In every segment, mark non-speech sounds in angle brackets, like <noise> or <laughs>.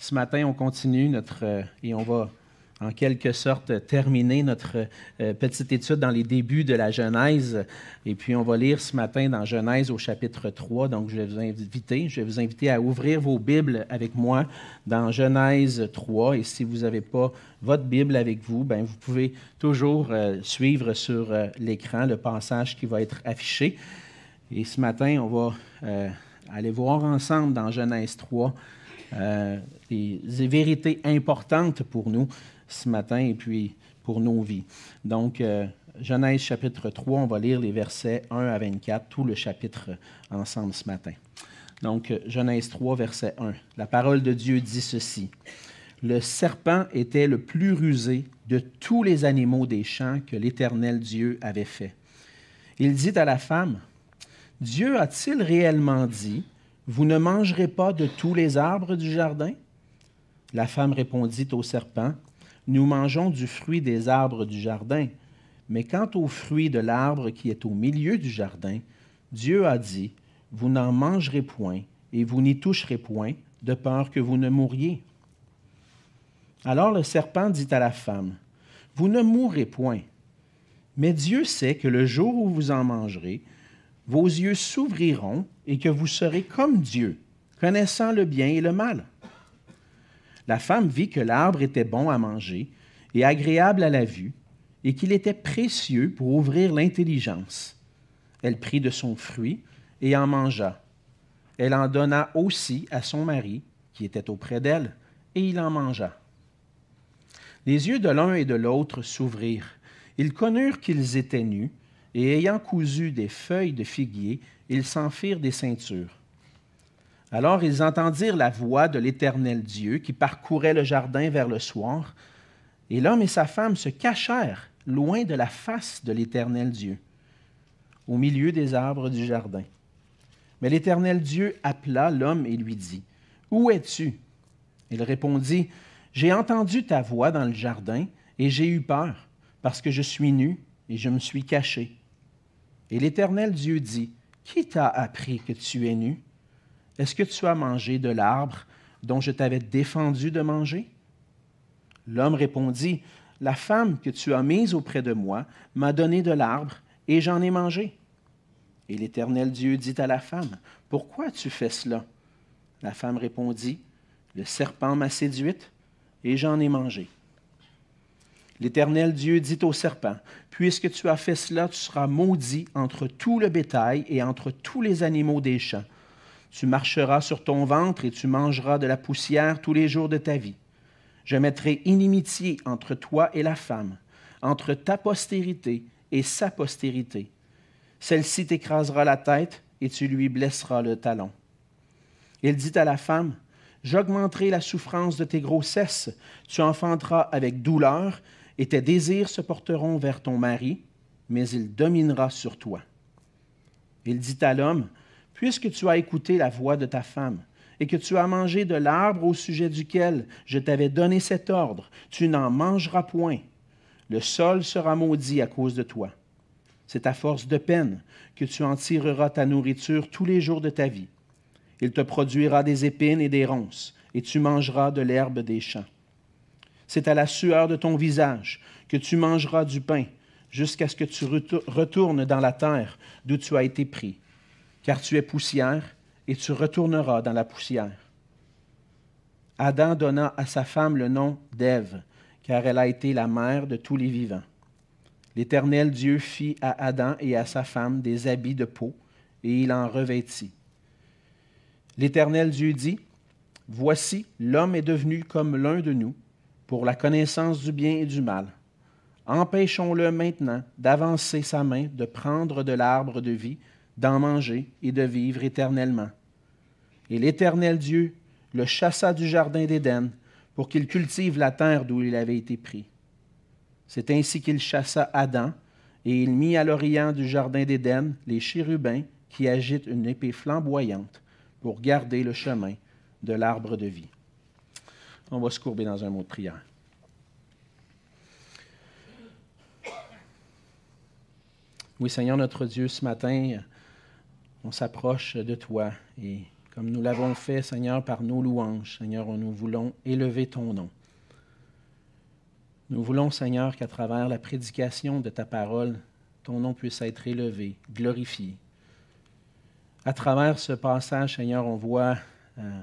Ce matin, on continue notre, euh, et on va en quelque sorte terminer notre euh, petite étude dans les débuts de la Genèse. Et puis, on va lire ce matin dans Genèse au chapitre 3. Donc, je vais vous inviter, je vais vous inviter à ouvrir vos Bibles avec moi dans Genèse 3. Et si vous n'avez pas votre Bible avec vous, ben, vous pouvez toujours euh, suivre sur l'écran le passage qui va être affiché. Et ce matin, on va aller voir ensemble dans Genèse 3 euh, des, vérités importantes pour nous ce matin et puis pour nos vies. Donc, euh, Genèse chapitre 3, on va lire les versets 1 à 24, tout le chapitre ensemble ce matin. Donc, Genèse 3, verset 1. La parole de Dieu dit ceci. Le serpent était le plus rusé de tous les animaux des champs que l'Éternel Dieu avait fait. Il dit à la femme, Dieu a-t-il réellement dit, Vous ne mangerez pas de tous les arbres du jardin? La femme répondit au serpent, Nous mangeons du fruit des arbres du jardin, mais quant au fruit de l'arbre qui est au milieu du jardin, Dieu a dit, Vous n'en mangerez point, et vous n'y toucherez point, de peur que vous ne mouriez. Alors le serpent dit à la femme, Vous ne mourrez point, mais Dieu sait que le jour où vous en mangerez, vos yeux s'ouvriront et que vous serez comme Dieu, connaissant le bien et le mal. La femme vit que l'arbre était bon à manger et agréable à la vue, et qu'il était précieux pour ouvrir l'intelligence. Elle prit de son fruit et en mangea. Elle en donna aussi à son mari, qui était auprès d'elle, et il en mangea. Les yeux de l'un et de l'autre s'ouvrirent. Ils connurent qu'ils étaient nus, et ayant cousu des feuilles de figuier, ils s'en firent des ceintures. Alors ils entendirent la voix de l'Éternel Dieu qui parcourait le jardin vers le soir, et l'homme et sa femme se cachèrent loin de la face de l'Éternel Dieu, au milieu des arbres du jardin. Mais l'Éternel Dieu appela l'homme et lui dit, Où es-tu Il répondit, J'ai entendu ta voix dans le jardin, et j'ai eu peur, parce que je suis nu, et je me suis caché. Et l'Éternel Dieu dit, Qui t'a appris que tu es nu? Est-ce que tu as mangé de l'arbre dont je t'avais défendu de manger? L'homme répondit, La femme que tu as mise auprès de moi m'a donné de l'arbre, et j'en ai mangé. Et l'Éternel Dieu dit à la femme, Pourquoi as-tu fait cela? La femme répondit, Le serpent m'a séduite, et j'en ai mangé. L'Éternel Dieu dit au serpent, Puisque tu as fait cela, tu seras maudit entre tout le bétail et entre tous les animaux des champs. Tu marcheras sur ton ventre et tu mangeras de la poussière tous les jours de ta vie. Je mettrai inimitié entre toi et la femme, entre ta postérité et sa postérité. Celle-ci t'écrasera la tête et tu lui blesseras le talon. Il dit à la femme, J'augmenterai la souffrance de tes grossesses, tu enfanteras avec douleur, et tes désirs se porteront vers ton mari, mais il dominera sur toi. Il dit à l'homme, Puisque tu as écouté la voix de ta femme, et que tu as mangé de l'arbre au sujet duquel je t'avais donné cet ordre, tu n'en mangeras point. Le sol sera maudit à cause de toi. C'est à force de peine que tu en tireras ta nourriture tous les jours de ta vie. Il te produira des épines et des ronces, et tu mangeras de l'herbe des champs. C'est à la sueur de ton visage que tu mangeras du pain jusqu'à ce que tu retournes dans la terre d'où tu as été pris, car tu es poussière et tu retourneras dans la poussière. Adam donna à sa femme le nom d'Ève, car elle a été la mère de tous les vivants. L'Éternel Dieu fit à Adam et à sa femme des habits de peau, et il en revêtit. L'Éternel Dieu dit, Voici, l'homme est devenu comme l'un de nous pour la connaissance du bien et du mal. Empêchons-le maintenant d'avancer sa main, de prendre de l'arbre de vie, d'en manger et de vivre éternellement. Et l'Éternel Dieu le chassa du jardin d'Éden pour qu'il cultive la terre d'où il avait été pris. C'est ainsi qu'il chassa Adam, et il mit à l'orient du jardin d'Éden les chérubins qui agitent une épée flamboyante pour garder le chemin de l'arbre de vie. On va se courber dans un mot de prière. Oui, Seigneur notre Dieu, ce matin, on s'approche de toi et comme nous l'avons fait, Seigneur, par nos louanges. Seigneur, nous voulons élever ton nom. Nous voulons, Seigneur, qu'à travers la prédication de ta parole, ton nom puisse être élevé, glorifié. À travers ce passage, Seigneur, on voit euh,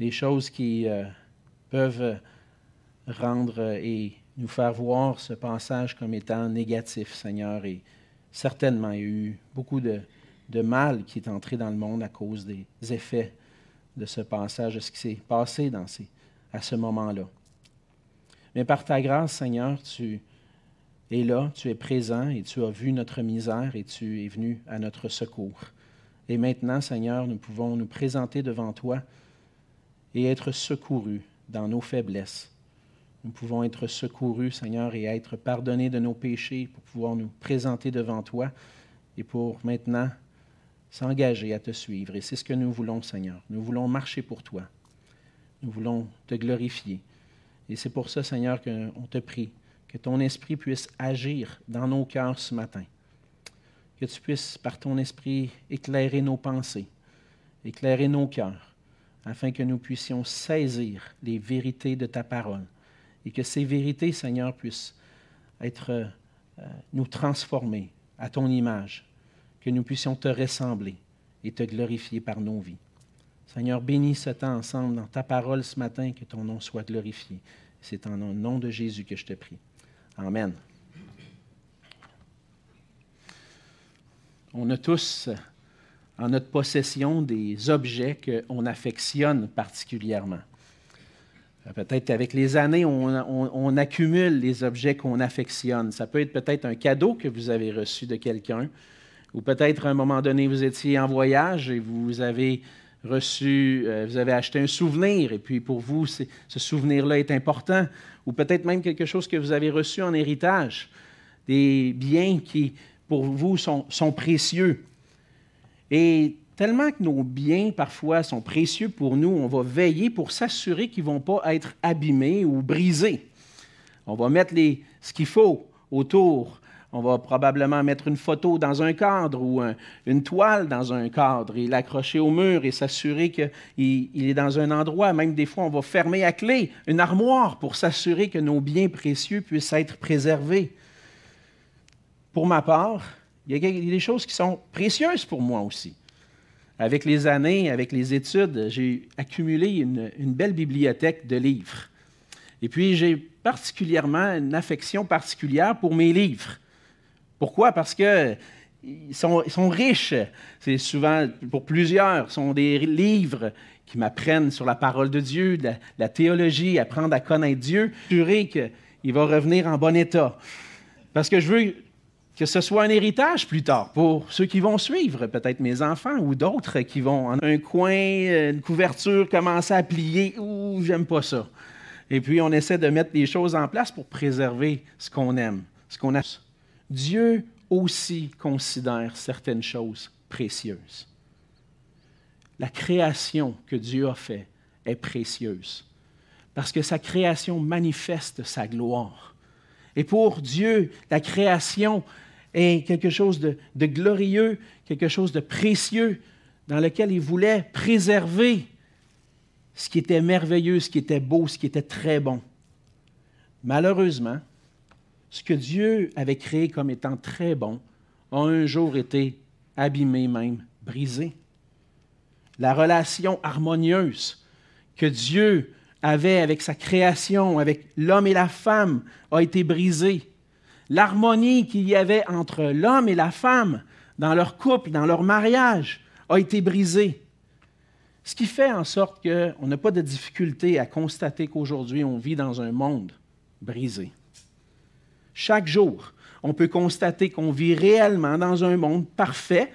des choses qui euh, peuvent rendre et nous faire voir ce passage comme étant négatif, Seigneur. Et certainement, il y a eu beaucoup de, mal qui est entré dans le monde à cause des effets de ce passage, de ce qui s'est passé à ce moment-là. Mais par ta grâce, Seigneur, tu es là, tu es présent et tu as vu notre misère et tu es venu à notre secours. Et maintenant, Seigneur, nous pouvons nous présenter devant toi et être secourus dans nos faiblesses. Nous pouvons être secourus, Seigneur, et être pardonnés de nos péchés pour pouvoir nous présenter devant toi et pour maintenant s'engager à te suivre. Et c'est ce que nous voulons, Seigneur. Nous voulons marcher pour toi. Nous voulons te glorifier. Et c'est pour ça, Seigneur, qu'on te prie que ton esprit puisse agir dans nos cœurs ce matin. Que tu puisses, par ton esprit, éclairer nos pensées, éclairer nos cœurs, afin que nous puissions saisir les vérités de ta parole. Et que ces vérités, Seigneur, puissent être, euh, nous transformer à ton image, que nous puissions te ressembler et te glorifier par nos vies. Seigneur, bénis ce temps ensemble dans ta parole ce matin, que ton nom soit glorifié. C'est en nom de Jésus que je te prie. Amen. On a tous en notre possession des objets qu'on affectionne particulièrement. Peut-être qu'avec les années, on, accumule les objets qu'on affectionne. Ça peut être peut-être un cadeau que vous avez reçu de quelqu'un, ou peut-être à un moment donné, vous étiez en voyage et vous avez reçu, euh, vous avez acheté un souvenir, et puis pour vous, ce souvenir-là est important, ou peut-être même quelque chose que vous avez reçu en héritage, des biens qui, pour vous, sont précieux. Et tellement que nos biens, parfois, sont précieux pour nous, on va veiller pour s'assurer qu'ils ne vont pas être abîmés ou brisés. On va mettre les, ce qu'il faut autour on va probablement mettre une photo dans un cadre ou une toile dans un cadre et l'accrocher au mur et s'assurer qu'il il est dans un endroit. Même des fois, on va fermer à clé une armoire pour s'assurer que nos biens précieux puissent être préservés. Pour ma part, il y a des choses qui sont précieuses pour moi aussi. Avec les années, avec les études, j'ai accumulé une, belle bibliothèque de livres. Et puis, j'ai particulièrement une affection particulière pour mes livres. Pourquoi? Parce qu'ils sont, riches. C'est souvent, pour plusieurs, sont des livres qui m'apprennent sur la parole de Dieu, la, la théologie, apprendre à connaître Dieu, assurer qu'il va revenir en bon état. Parce que je veux que ce soit un héritage plus tard pour ceux qui vont suivre, peut-être mes enfants ou d'autres qui vont en un coin, une couverture, commencer à plier. Ouh, j'aime pas ça. Et puis on essaie de mettre des choses en place pour préserver ce qu'on aime, ce qu'on a. Dieu aussi considère certaines choses précieuses. La création que Dieu a faite est précieuse parce que sa création manifeste sa gloire. Et pour Dieu, la création est quelque chose de, de glorieux, quelque chose de précieux dans lequel il voulait préserver ce qui était merveilleux, ce qui était beau, ce qui était très bon. Malheureusement, ce que Dieu avait créé comme étant très bon a un jour été abîmé même, brisé. La relation harmonieuse que Dieu avait avec sa création, avec l'homme et la femme, a été brisée. L'harmonie qu'il y avait entre l'homme et la femme dans leur couple, dans leur mariage, a été brisée. Ce qui fait en sorte qu'on n'a pas de difficulté à constater qu'aujourd'hui on vit dans un monde brisé. Chaque jour, on peut constater qu'on vit réellement dans un monde parfait,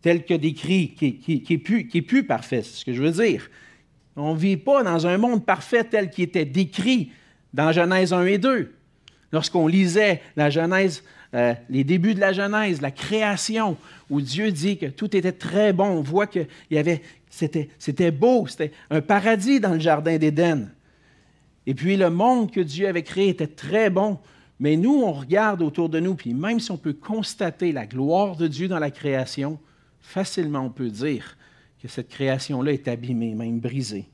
tel que décrit, qui, qui, est, plus, parfait, c'est ce que je veux dire. On ne vit pas dans un monde parfait tel qu'il était décrit dans Genèse 1 et 2. Lorsqu'on lisait la Genèse, euh, les débuts de la Genèse, la création, où Dieu dit que tout était très bon, on voit que c'était, c'était beau, c'était un paradis dans le jardin d'Éden. Et puis le monde que Dieu avait créé était très bon. Mais nous, on regarde autour de nous, puis même si on peut constater la gloire de Dieu dans la création, facilement on peut dire que cette création-là est abîmée, même brisée.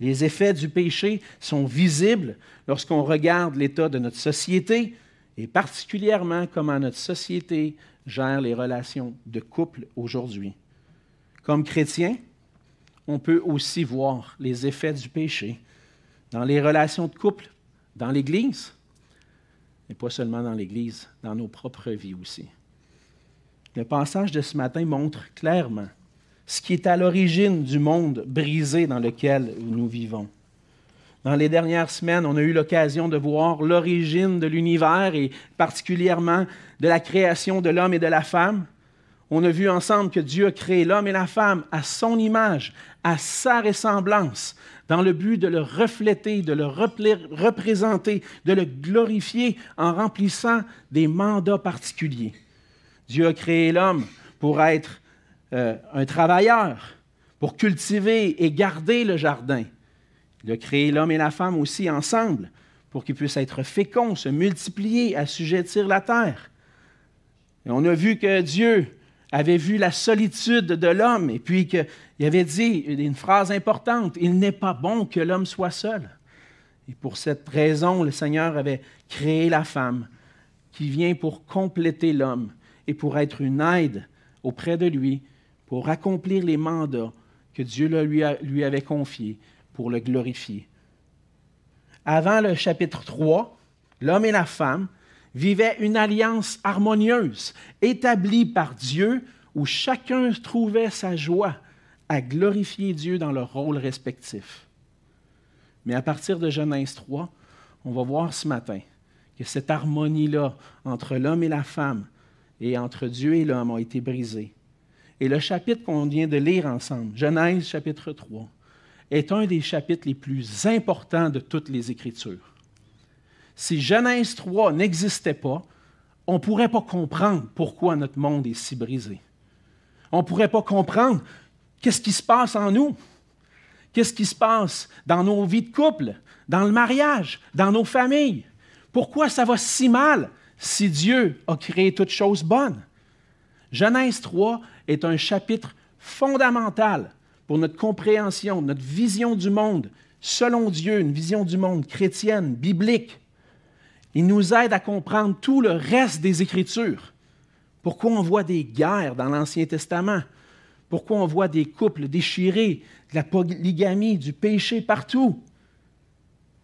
Les effets du péché sont visibles lorsqu'on regarde l'état de notre société et particulièrement comment notre société gère les relations de couple aujourd'hui. Comme chrétiens, on peut aussi voir les effets du péché dans les relations de couple, dans l'Église, et pas seulement dans l'Église, dans nos propres vies aussi. Le passage de ce matin montre clairement ce qui est à l'origine du monde brisé dans lequel nous vivons. Dans les dernières semaines, on a eu l'occasion de voir l'origine de l'univers et particulièrement de la création de l'homme et de la femme. On a vu ensemble que Dieu a créé l'homme et la femme à son image, à sa ressemblance, dans le but de le refléter, de le représenter, de le glorifier en remplissant des mandats particuliers. Dieu a créé l'homme pour être euh, un travailleur, pour cultiver et garder le jardin. Il a créé l'homme et la femme aussi ensemble pour qu'ils puissent être féconds, se multiplier, assujettir la terre. Et on a vu que Dieu avait vu la solitude de l'homme et puis qu'il avait dit une phrase importante, il n'est pas bon que l'homme soit seul. Et pour cette raison, le Seigneur avait créé la femme qui vient pour compléter l'homme et pour être une aide auprès de lui, pour accomplir les mandats que Dieu lui, avait confiés pour le glorifier. Avant le chapitre 3, l'homme et la femme vivaient une alliance harmonieuse, établie par Dieu, où chacun trouvait sa joie à glorifier Dieu dans leur rôle respectif. Mais à partir de Genèse 3, on va voir ce matin que cette harmonie-là entre l'homme et la femme et entre Dieu et l'homme a été brisée. Et le chapitre qu'on vient de lire ensemble, Genèse chapitre 3, est un des chapitres les plus importants de toutes les Écritures. Si Genèse 3 n'existait pas, on ne pourrait pas comprendre pourquoi notre monde est si brisé. On ne pourrait pas comprendre qu'est-ce qui se passe en nous, qu'est-ce qui se passe dans nos vies de couple, dans le mariage, dans nos familles. Pourquoi ça va si mal si Dieu a créé toutes choses bonnes? Genèse 3 est un chapitre fondamental pour notre compréhension, notre vision du monde, selon Dieu, une vision du monde chrétienne, biblique. Il nous aide à comprendre tout le reste des Écritures. Pourquoi on voit des guerres dans l'Ancien Testament? Pourquoi on voit des couples déchirés, de la polygamie, du péché partout?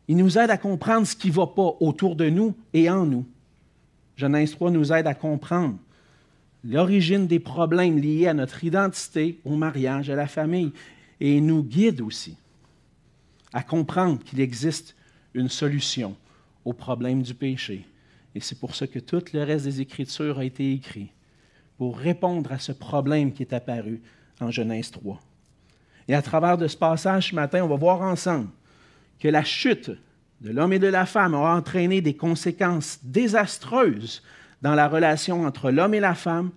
Il nous aide à comprendre ce qui ne va pas autour de nous et en nous. Genèse 3 nous aide à comprendre l'origine des problèmes liés à notre identité, au mariage, à la famille, et nous guide aussi à comprendre qu'il existe une solution au problème du péché. Et c'est pour ça que tout le reste des Écritures a été écrit, pour répondre à ce problème qui est apparu en Genèse 3. Et à travers de ce passage ce matin, on va voir ensemble que la chute de l'homme et de la femme a entraîné des conséquences désastreuses dans la relation entre l'homme et la femme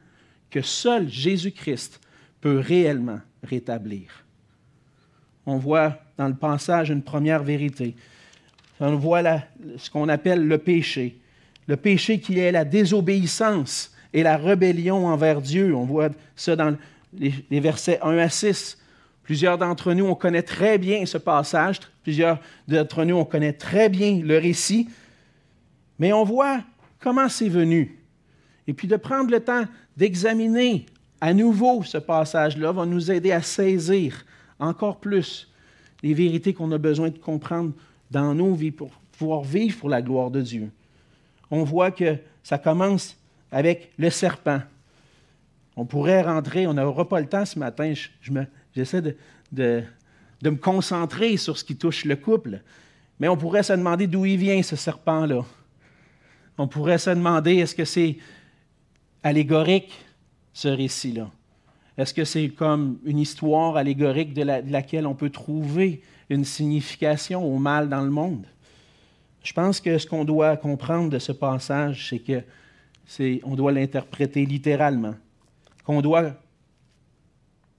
que seul Jésus-Christ peut réellement rétablir. On voit dans le passage une première vérité. On voit ce qu'on appelle le péché. Le péché qui est la désobéissance et la rébellion envers Dieu. On voit ça dans les, les versets 1 à 6. Plusieurs d'entre nous, on connaît très bien ce passage. Plusieurs d'entre nous, on connaît très bien le récit. Mais on voit comment c'est venu? Et puis de prendre le temps d'examiner à nouveau ce passage-là va nous aider à saisir encore plus les vérités qu'on a besoin de comprendre dans nos vies pour pouvoir vivre pour la gloire de Dieu. On voit que ça commence avec le serpent. On pourrait rentrer, on n'aura pas le temps ce matin, j'essaie de, de, de me concentrer sur ce qui touche le couple, mais on pourrait se demander d'où il vient ce serpent-là. On pourrait se demander, est-ce que c'est allégorique, ce récit-là? Est-ce que c'est comme une histoire allégorique de, laquelle on peut trouver une signification au mal dans le monde? Je pense que ce qu'on doit comprendre de ce passage, c'est que c'est, on doit l'interpréter littéralement, qu'on doit,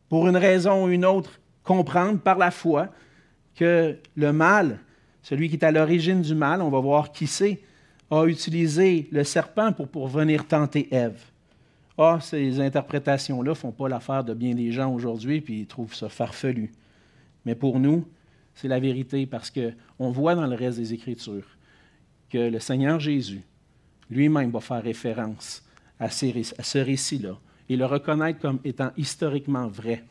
pour une raison ou une autre, comprendre par la foi que le mal, celui qui est à l'origine du mal, on va voir qui c'est, a utilisé le serpent pour, venir tenter Ève Ah, ces interprétations-là ne font pas l'affaire de bien des gens aujourd'hui, puis ils trouvent ça farfelu. Mais pour nous, c'est la vérité parce qu'on voit dans le reste des Écritures que le Seigneur Jésus lui-même va faire référence à, ce récit-là et le reconnaître comme étant historiquement vrai.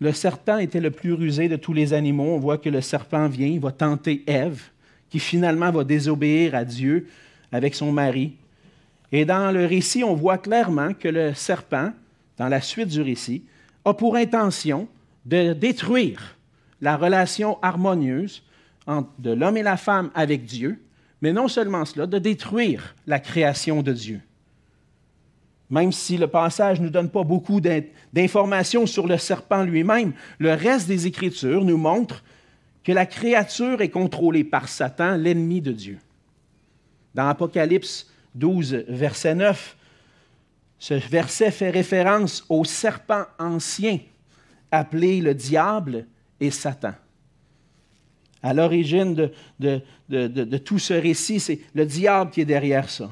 Le serpent était le plus rusé de tous les animaux. On voit que le serpent vient, il va tenter Ève, qui finalement va désobéir à Dieu avec son mari. Et dans le récit, on voit clairement que le serpent, dans la suite du récit, a pour intention de détruire la relation harmonieuse de l'homme et la femme avec Dieu, mais non seulement cela, de détruire la création de Dieu. Même si le passage ne nous donne pas beaucoup d'informations sur le serpent lui-même, le reste des Écritures nous montre que la créature est contrôlée par Satan, l'ennemi de Dieu. Dans Apocalypse 12, verset 9, ce verset fait référence au serpent ancien, appelé le diable et Satan. À l'origine de, de, tout ce récit, c'est le diable qui est derrière ça.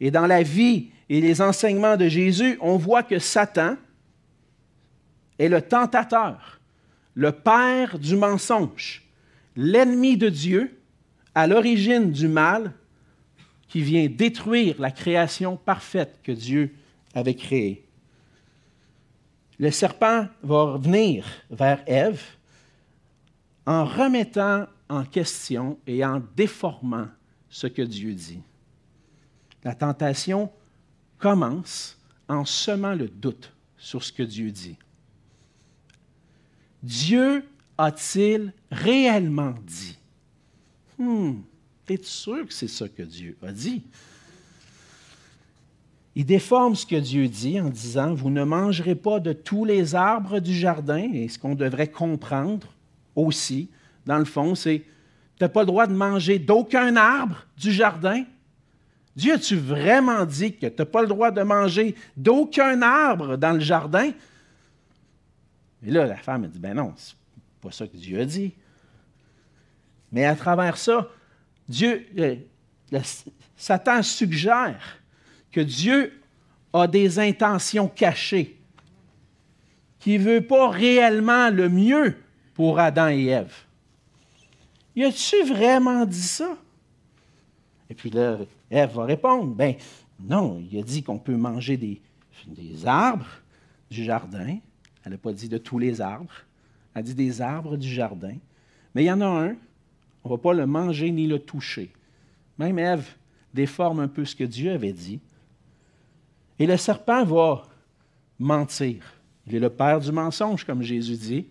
Et dans la vie et les enseignements de Jésus, on voit que Satan est le tentateur, le père du mensonge, l'ennemi de Dieu, à l'origine du mal, qui vient détruire la création parfaite que Dieu avait créée. Le serpent va venir vers Ève en remettant en question et en déformant ce que Dieu dit. La tentation commence en semant le doute sur ce que Dieu dit. Dieu a-t-il réellement dit? Hmm, es-tu sûr que c'est ça que Dieu a dit? Il déforme ce que Dieu dit en disant, vous ne mangerez pas de tous les arbres du jardin, et ce qu'on devrait comprendre aussi, dans le fond, c'est, tu n'as pas le droit de manger d'aucun arbre du jardin. Dieu, as-tu vraiment dit que tu n'as pas le droit de manger d'aucun arbre dans le jardin? Et là, la femme a dit, ben non, c'est pas ça que Dieu a dit. Mais à travers ça, Dieu, euh, Satan suggère que Dieu a des intentions cachées, qu'il ne veut pas réellement le mieux pour Adam et Ève. Y a-tu vraiment dit ça? Et puis là, Ève va répondre, ben non, il a dit qu'on peut manger des arbres du jardin. Elle n'a pas dit de tous les arbres. Elle dit des arbres du jardin. Mais il y en a un, on ne va pas le manger ni le toucher. Même Ève déforme un peu ce que Dieu avait dit. Et le serpent va mentir. Il est le père du mensonge, comme Jésus dit.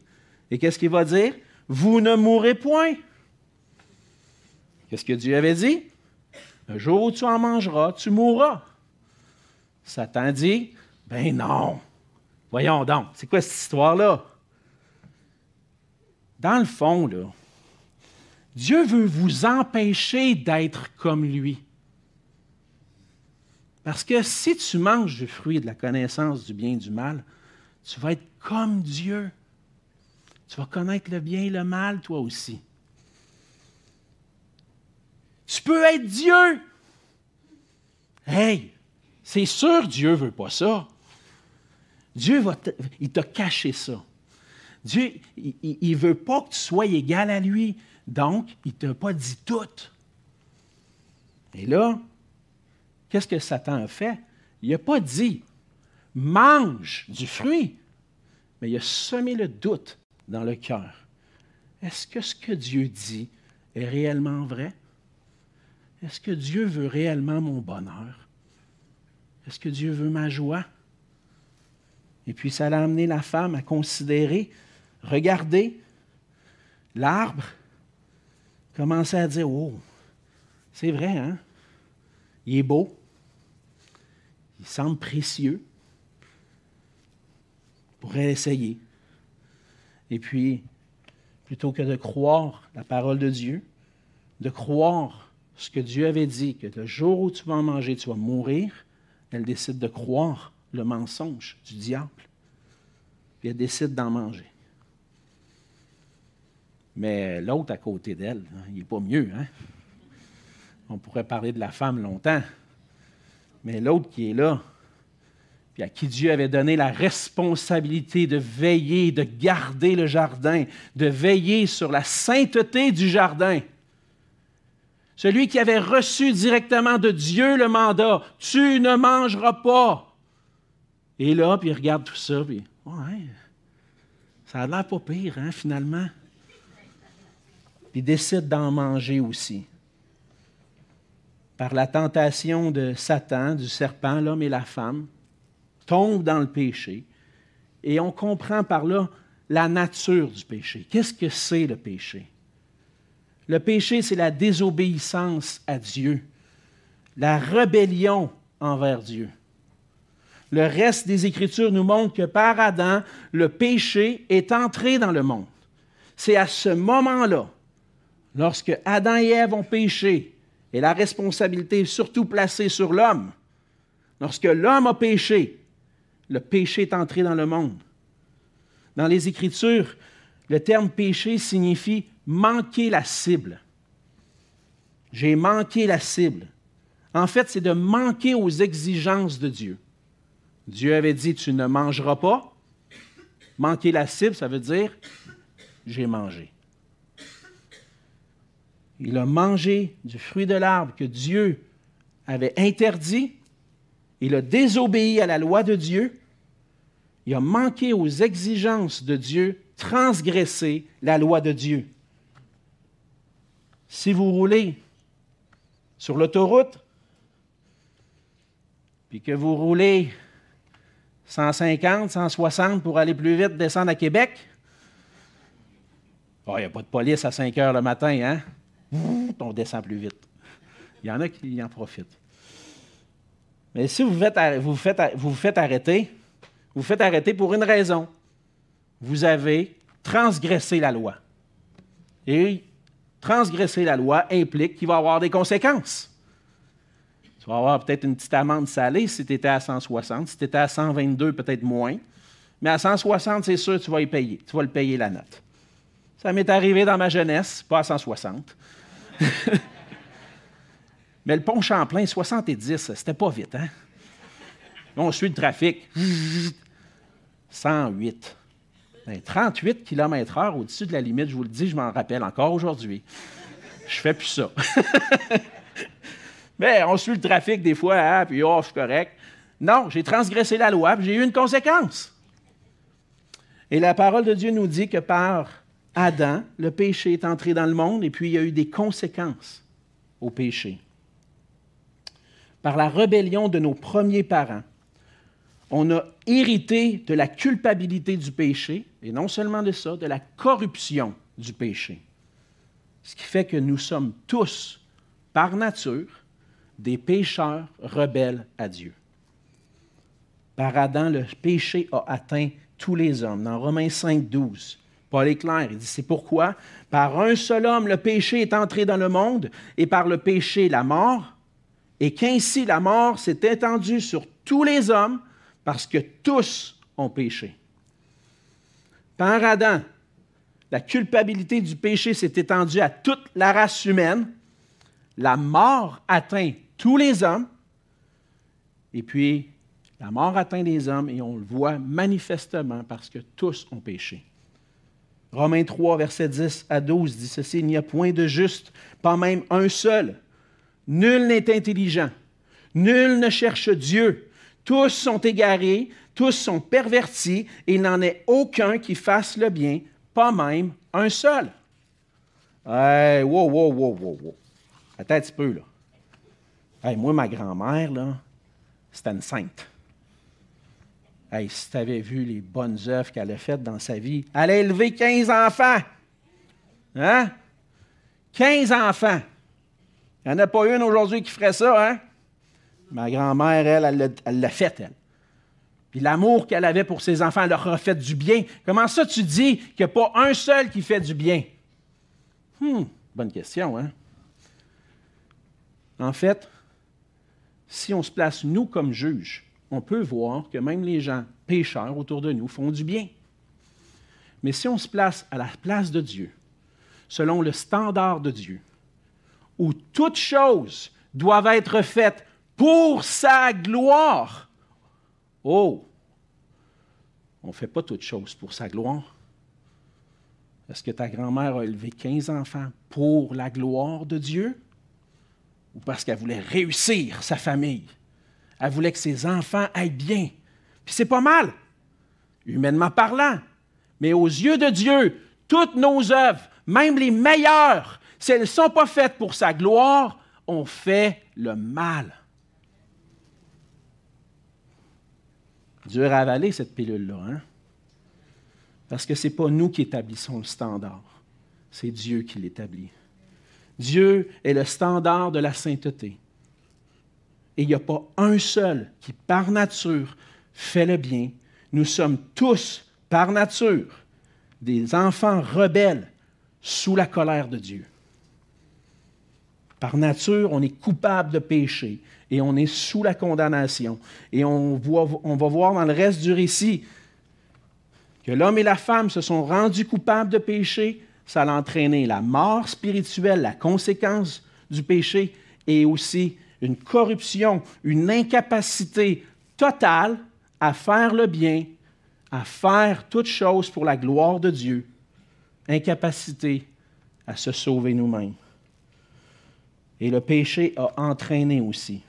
Et qu'est-ce qu'il va dire? Vous ne mourrez point. Qu'est-ce que Dieu avait dit? Un jour où tu en mangeras, tu mourras. Satan dit, ben non. Voyons donc, c'est quoi cette histoire-là? Dans le fond, Dieu veut vous empêcher d'être comme lui. Parce que si tu manges du fruit de la connaissance du bien et du mal, tu vas être comme Dieu. Tu vas connaître le bien et le mal, toi aussi. Tu peux être Dieu. Hey, c'est sûr Dieu ne veut pas ça. Dieu il t'a caché ça. Dieu, il ne veut pas que tu sois égal à lui. Donc, il ne t'a pas dit tout. Et là, Qu'est-ce que Satan a fait? Il n'a pas dit mange du fruit, mais il a semé le doute dans le cœur. Est-ce que ce que Dieu dit est réellement vrai? Est-ce que Dieu veut réellement mon bonheur? Est-ce que Dieu veut ma joie? Et puis ça a amené la femme à considérer, regarder l'arbre, commencer à dire, oh, c'est vrai, hein? Il est beau, il semble précieux. pourrait essayer. Et puis, plutôt que de croire la parole de Dieu, de croire ce que Dieu avait dit, que le jour où tu vas en manger, tu vas mourir, elle décide de croire le mensonge du diable. Puis elle décide d'en manger. Mais l'autre à côté d'elle, hein, il n'est pas mieux. Hein? On pourrait parler de la femme longtemps. Mais l'autre qui est là, puis à qui Dieu avait donné la responsabilité de veiller, de garder le jardin, de veiller sur la sainteté du jardin. Celui qui avait reçu directement de Dieu le mandat, tu ne mangeras pas. Et là, puis il regarde tout ça, puis, ouais, ça a l'air pas pire, hein, finalement. Puis il décide d'en manger aussi. Par la tentation de Satan, du serpent, l'homme et la femme, tombe dans le péché. Et on comprend par là la nature du péché. Qu'est-ce que c'est le péché? Le péché, c'est la désobéissance à Dieu, la rébellion envers Dieu. Le reste des Écritures nous montre que par Adam, le péché est entré dans le monde. C'est à ce moment-là, lorsque Adam et Ève ont péché, et la responsabilité est surtout placée sur l'homme, lorsque l'homme a péché, le péché est entré dans le monde. Dans les Écritures, le terme péché signifie manquer la cible. J'ai manqué la cible. En fait, c'est de manquer aux exigences de Dieu. Dieu avait dit, tu ne mangeras pas. Manquer la cible, ça veut dire, j'ai mangé. Il a mangé du fruit de l'arbre que Dieu avait interdit. Il a désobéi à la loi de Dieu. Il a manqué aux exigences de Dieu, transgressé la loi de Dieu. Si vous roulez sur l'autoroute, puis que vous roulez 150, 160 pour aller plus vite, descendre à Québec, il n'y a pas de police à 5 heures le matin, hein? On descend plus vite. Il y en a qui en profitent. Mais si vous, vous, faites, vous faites arrêter, vous faites arrêter pour une raison. Vous avez transgressé la loi. Et transgresser la loi implique qu'il va y avoir des conséquences. Tu vas avoir peut-être une petite amende salée si tu étais à 160, si tu étais à 122, peut-être moins. Mais à 160, c'est sûr, tu vas y payer. Tu vas le payer la note. Ça m'est arrivé dans ma jeunesse, pas à 160. <laughs> Mais le pont Champlain, 70, c'était pas vite, hein? On suit le trafic. 108. 38 km/h au-dessus de la limite, je vous le dis, je m'en rappelle encore aujourd'hui. Je fais plus ça. <laughs> Mais on suit le trafic des fois, hein, puis oh, c'est correct. Non, j'ai transgressé la loi, puis j'ai eu une conséquence. Et la parole de Dieu nous dit que par Adam, le péché est entré dans le monde, et puis il y a eu des conséquences au péché. Par la rébellion de nos premiers parents, on a hérité de la culpabilité du péché, et non seulement de ça, de la corruption du péché. Ce qui fait que nous sommes tous, par nature, des pécheurs rebelles à Dieu. Par Adam, le péché a atteint tous les hommes. Dans Romains 5, 12, Paul est clair, il dit, c'est pourquoi, par un seul homme, le péché est entré dans le monde, et par le péché, la mort, et qu'ainsi la mort s'est étendue sur tous les hommes, parce que tous ont péché. Par Adam, la culpabilité du péché s'est étendue à toute la race humaine. La mort atteint tous les hommes. Et puis, la mort atteint les hommes et on le voit manifestement parce que tous ont péché. Romains 3, versets 10 à 12 dit ceci, il n'y a point de juste, pas même un seul. Nul n'est intelligent. Nul ne cherche Dieu. Tous sont égarés, tous sont pervertis, et il n'en est aucun qui fasse le bien, pas même un seul. Hey, wow, wow, wow, wow, wow. Attends un petit peu, là. Hey, moi, ma grand-mère, là, c'était une sainte. Hey, si tu avais vu les bonnes œuvres qu'elle a faites dans sa vie, elle a élevé 15 enfants. Hein? 15 enfants. Il n'y en a pas une aujourd'hui qui ferait ça, hein? Ma grand-mère, elle, elle l'a fait, elle. Puis l'amour qu'elle avait pour ses enfants, elle leur a fait du bien. Comment ça tu dis qu'il n'y a pas un seul qui fait du bien? Hum, bonne question, hein? En fait, si on se place nous comme juges, on peut voir que même les gens pécheurs autour de nous font du bien. Mais si on se place à la place de Dieu, selon le standard de Dieu, où toutes choses doivent être faites pour sa gloire. Oh, on ne fait pas toutes choses pour sa gloire. Est-ce que ta grand-mère a élevé 15 enfants pour la gloire de Dieu? Ou parce qu'elle voulait réussir sa famille? Elle voulait que ses enfants aillent bien. Puis c'est pas mal, humainement parlant. Mais aux yeux de Dieu, toutes nos œuvres, même les meilleures, si elles ne sont pas faites pour sa gloire, ont fait le mal. Dur à avaler cette pilule-là, hein? Parce que ce n'est pas nous qui établissons le standard, c'est Dieu qui l'établit. Dieu est le standard de la sainteté. Et il n'y a pas un seul qui, par nature, fait le bien. Nous sommes tous, par nature, des enfants rebelles sous la colère de Dieu. Par nature, on est coupable de péché et on est sous la condamnation. Et on, on va voir dans le reste du récit que l'homme et la femme se sont rendus coupables de péché, ça a entraîné la mort spirituelle, la conséquence du péché, et aussi une corruption, une incapacité totale à faire le bien, à faire toute chose pour la gloire de Dieu, incapacité à se sauver nous-mêmes. Et le péché a entraîné aussi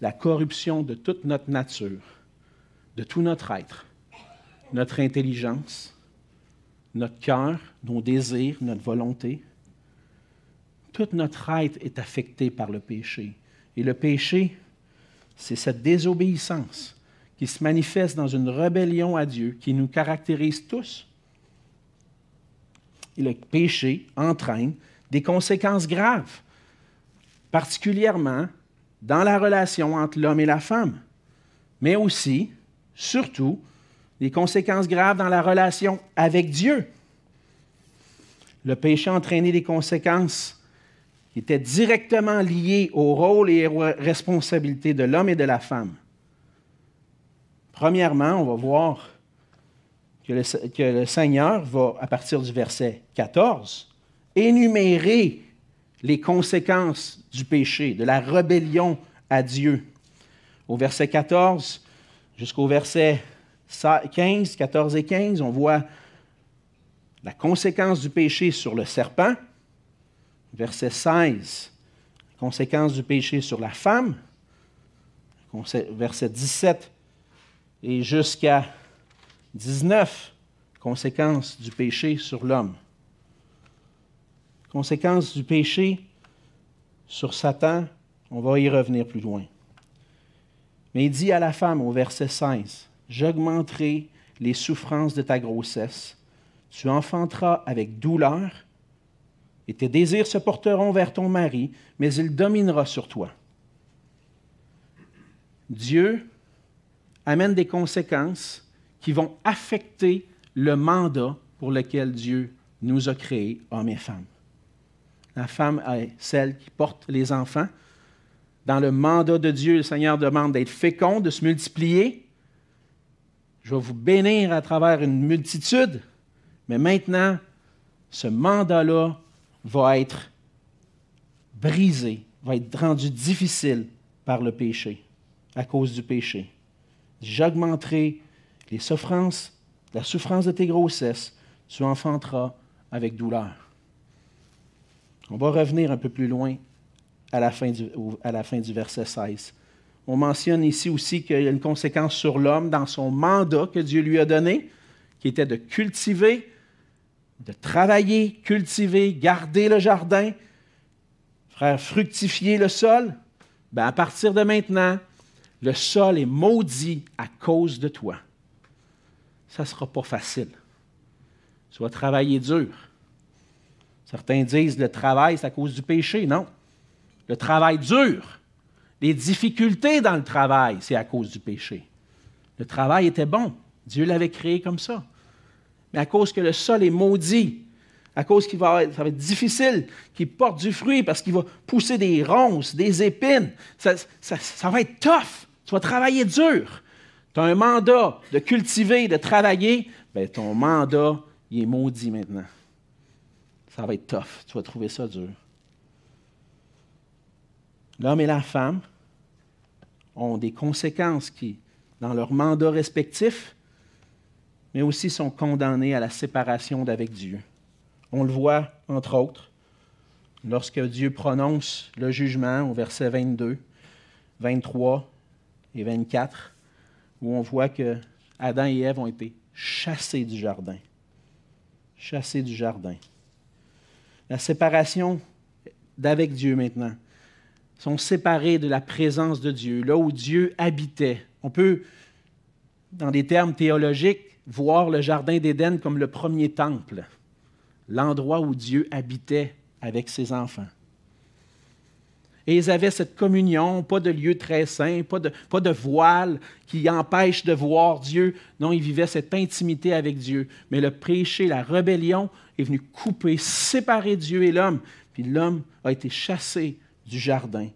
la corruption de toute notre nature, de tout notre être notre intelligence, notre cœur, nos désirs, notre volonté. Toute notre être est affecté par le péché. Et le péché, c'est cette désobéissance qui se manifeste dans une rébellion à Dieu qui nous caractérise tous. Et le péché entraîne des conséquences graves, particulièrement dans la relation entre l'homme et la femme, mais aussi, surtout, des conséquences graves dans la relation avec Dieu. Le péché a entraîné des conséquences qui étaient directement liées au rôle et aux responsabilités de l'homme et de la femme. Premièrement, on va voir que le, que le, Seigneur va, à partir du verset 14, énumérer les conséquences du péché, de la rébellion à Dieu. Au verset 14 jusqu'au verset 15, 14 et 15, on voit la conséquence du péché sur le serpent. Verset 16, conséquence du péché sur la femme. Verset 17 et jusqu'à 19, conséquence du péché sur l'homme. Conséquence du péché sur Satan, on va y revenir plus loin. Mais il dit à la femme au verset 16, j'augmenterai les souffrances de ta grossesse. Tu enfanteras avec douleur, et tes désirs se porteront vers ton mari, mais il dominera sur toi. Dieu amène des conséquences qui vont affecter le mandat pour lequel Dieu nous a créés, hommes et femmes. La femme est celle qui porte les enfants. Dans le mandat de Dieu, le Seigneur demande d'être fécond, de se multiplier, je vais vous bénir à travers une multitude, mais maintenant, ce mandat-là va être brisé, va être rendu difficile par le péché, à cause du péché. J'augmenterai les souffrances, la souffrance de tes grossesses, tu enfanteras avec douleur. On va revenir un peu plus loin à la fin du, verset 16. On mentionne ici aussi qu'il y a une conséquence sur l'homme dans son mandat que Dieu lui a donné, qui était de cultiver, de travailler, cultiver, garder le jardin, faire fructifier le sol. Ben, à partir de maintenant, le sol est maudit à cause de toi. Ça ne sera pas facile. Tu vas travailler dur. Certains disent le travail, c'est à cause du péché. Non. Le travail dur, les difficultés dans le travail, c'est à cause du péché. Le travail était bon. Dieu l'avait créé comme ça. Mais à cause que le sol est maudit, à cause qu'il va, ça va être difficile, qu'il porte du fruit parce qu'il va pousser des ronces, des épines, ça, va être tough. Tu vas travailler dur. Tu as un mandat de cultiver, de travailler, bien, ton mandat, il est maudit maintenant. Ça va être tough. Tu vas trouver ça dur. L'homme et la femme ont des conséquences qui dans leurs mandats respectifs, mais aussi sont condamnés à la séparation d'avec Dieu. On le voit, entre autres, lorsque Dieu prononce le jugement au verset 22, 23 et 24, où on voit que Adam et Ève ont été chassés du jardin. Chassés du jardin. La séparation d'avec Dieu maintenant sont séparés de la présence de Dieu, là où Dieu habitait. On peut, dans des termes théologiques, voir le Jardin d'Éden comme le premier temple, l'endroit où Dieu habitait avec ses enfants. Et ils avaient cette communion, pas de lieu très saint, pas de, voile qui empêche de voir Dieu. Non, ils vivaient cette intimité avec Dieu. Mais le péché, la rébellion est venu couper, séparer Dieu et l'homme. Puis l'homme a été chassé du jardin.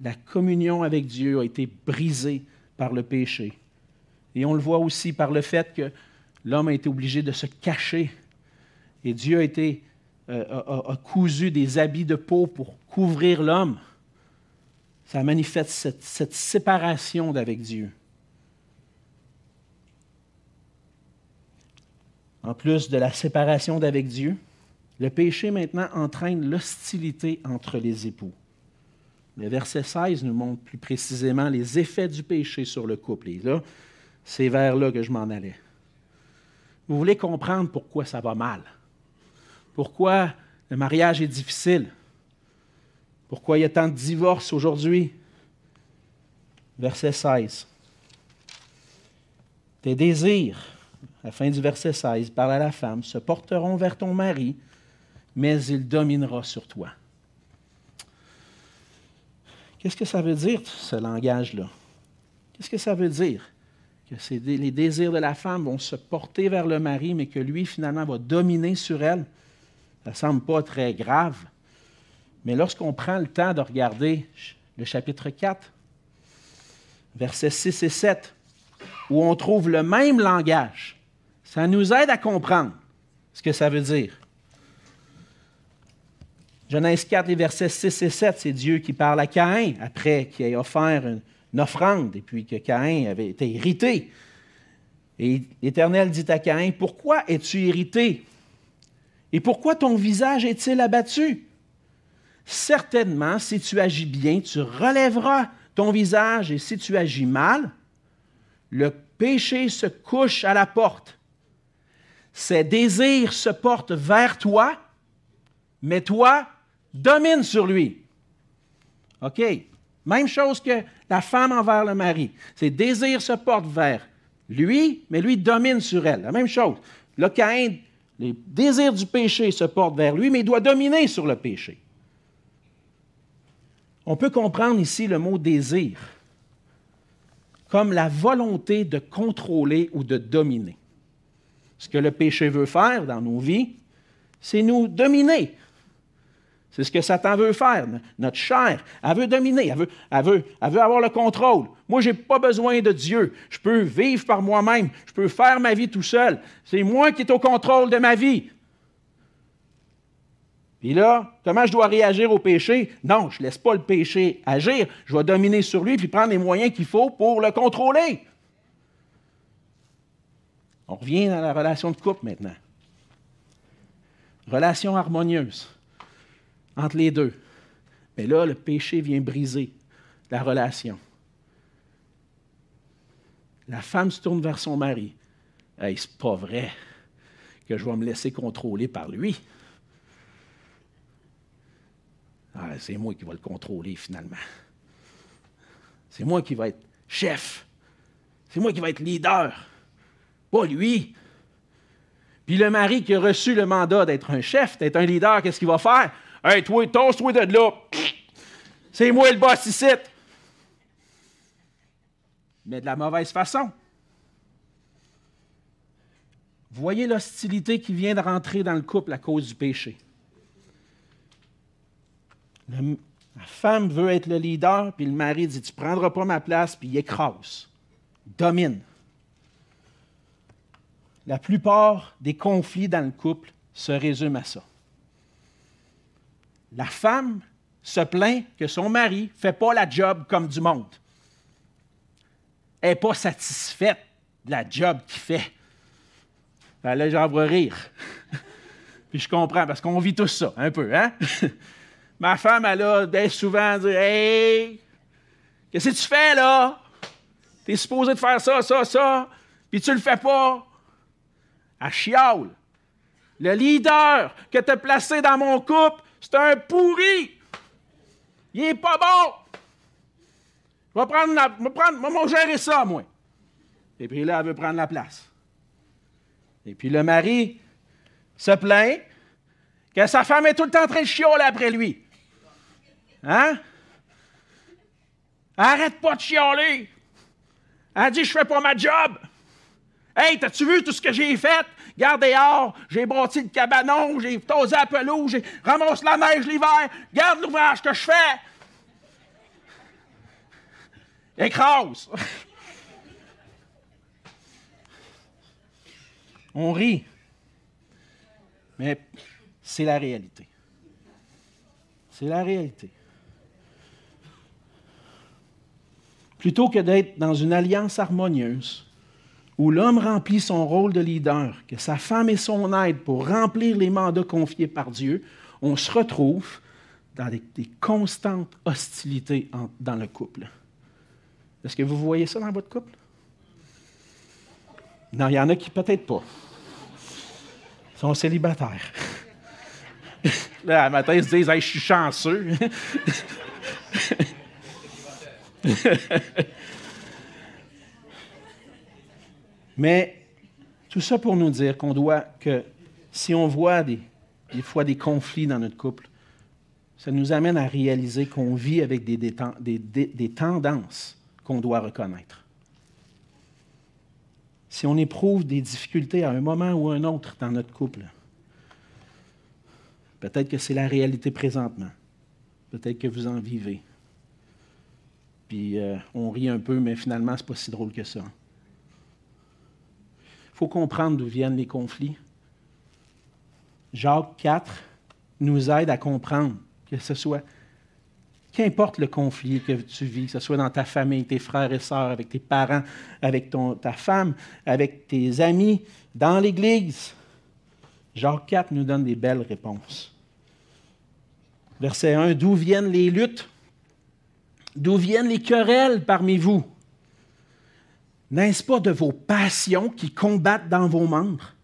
La communion avec Dieu a été brisée par le péché. Et on le voit aussi par le fait que l'homme a été obligé de se cacher. Et Dieu a, euh, cousu des habits de peau pour couvrir l'homme. Ça manifeste cette séparation d'avec Dieu. En plus de la séparation d'avec Dieu, le péché maintenant entraîne l'hostilité entre les époux. Le verset 16 nous montre plus précisément les effets du péché sur le couple. Et là, c'est vers là que je m'en allais. Vous voulez comprendre pourquoi ça va mal? Pourquoi le mariage est difficile? Pourquoi il y a tant de divorces aujourd'hui? Verset 16. Tes désirs, à la fin du verset 16, parle à la femme, se porteront vers ton mari, mais il dominera sur toi. Qu'est-ce que ça veut dire, ce langage-là? Qu'est-ce que ça veut dire? Que les désirs de la femme vont se porter vers le mari, mais que lui, finalement, va dominer sur elle. Ça ne semble pas très grave. Mais lorsqu'on prend le temps de regarder le chapitre 4, versets 6 et 7, où on trouve le même langage, ça nous aide à comprendre ce que ça veut dire. Genèse 4, les versets 6 et 7, c'est Dieu qui parle à Caïn après qu'il ait offert une, offrande et puis que Caïn avait été irrité. Et l'Éternel dit à Caïn, Pourquoi es-tu irrité? Et pourquoi ton visage est-il abattu? Certainement, si tu agis bien, tu relèveras ton visage, et si tu agis mal, le péché se couche à la porte. Ses désirs se portent vers toi, mais toi, domine sur lui. OK? Même chose que la femme envers le mari. Ses désirs se portent vers lui, mais lui domine sur elle. La même chose. Le Caïn, les désirs du péché se portent vers lui, mais il doit dominer sur le péché. On peut comprendre ici le mot désir comme la volonté de contrôler ou de dominer. Ce que le péché veut faire dans nos vies, c'est nous dominer. C'est ce que Satan veut faire. Notre chair, elle veut dominer, elle veut, avoir le contrôle. Moi, je n'ai pas besoin de Dieu. Je peux vivre par moi-même. Je peux faire ma vie tout seul. C'est moi qui est au contrôle de ma vie. Puis là, comment je dois réagir au péché? Non, je ne laisse pas le péché agir. Je vais dominer sur lui puis prendre les moyens qu'il faut pour le contrôler. On revient dans la relation de couple maintenant. Relation harmonieuse entre les deux. Mais là, le péché vient briser la relation. La femme se tourne vers son mari. Hey, c'est pas vrai que je vais me laisser contrôler par lui. Ah, c'est moi qui vais le contrôler finalement. C'est moi qui vais être chef. C'est moi qui vais être leader. Pas lui. Puis le mari qui a reçu le mandat d'être un chef, d'être un leader, qu'est-ce qu'il va faire? Hey, toi, tosse-toi de là. C'est moi le boss ici. Mais de la mauvaise façon. Voyez l'hostilité qui vient de rentrer dans le couple à cause du péché. la femme veut être le leader, puis le mari dit Tu ne prendras pas ma place, puis il écrase, domine. La plupart des conflits dans le couple se résument à ça la femme se plaint que son mari ne fait pas la job comme du monde. n'est pas satisfaite de la job qu'il fait. Ben là, j'en rire. <laughs> Puis je comprends, parce qu'on vit tous ça, un peu, hein? <laughs> Ma femme, elle a souvent dit Hey, qu'est-ce que tu fais là? Tu supposé de faire ça, ça, ça, puis tu le fais pas. À chiale. Le leader que tu as placé dans mon couple, c'est un pourri. Il est pas bon. Je vais prendre la, prendre, gérer ça, moi. Et puis là, elle veut prendre la place. Et puis le mari se plaint que sa femme est tout le temps en train de chialer après lui. Hein? Arrête pas de chialer. Elle dit, je fais pas ma job. Hey, t'as-tu vu tout ce que j'ai fait? Garde dehors, j'ai bâti le cabanon, j'ai tosé la pelouse, j'ai ramassé la neige l'hiver. Garde l'ouvrage que je fais. Écrase. <laughs> On rit. Mais c'est la réalité. C'est la réalité. Plutôt que d'être dans une alliance harmonieuse, où l'homme remplit son rôle de leader, que sa femme est son aide pour remplir les mandats confiés par Dieu, on se retrouve dans des, constantes hostilités dans le couple. Est-ce que vous voyez ça dans votre couple? Non, il y en a qui peut-être pas. Ils sont célibataires. <laughs> Là, à matin, ils se disent Je suis chanceux. <laughs> Mais tout ça pour nous dire qu'on doit que si on voit des, fois des conflits dans notre couple, ça nous amène à réaliser qu'on vit avec des, tendances qu'on doit reconnaître. Si on éprouve des difficultés à un moment ou un autre dans notre couple, peut-être que c'est la réalité présentement. Peut-être que vous en vivez. Puis euh, on rit un peu, mais finalement, ce n'est pas si drôle que ça. Faut comprendre d'où viennent les conflits. Jacques 4 nous aide à comprendre que ce soit, qu'importe le conflit que tu vis, que ce soit dans ta famille, tes frères et sœurs, avec tes parents, avec ta femme, avec tes amis, dans l'Église, Jacques 4 nous donne des belles réponses. Verset 1, d'où viennent les luttes? D'où viennent les querelles parmi vous? N'est-ce pas de vos passions qui combattent dans vos membres?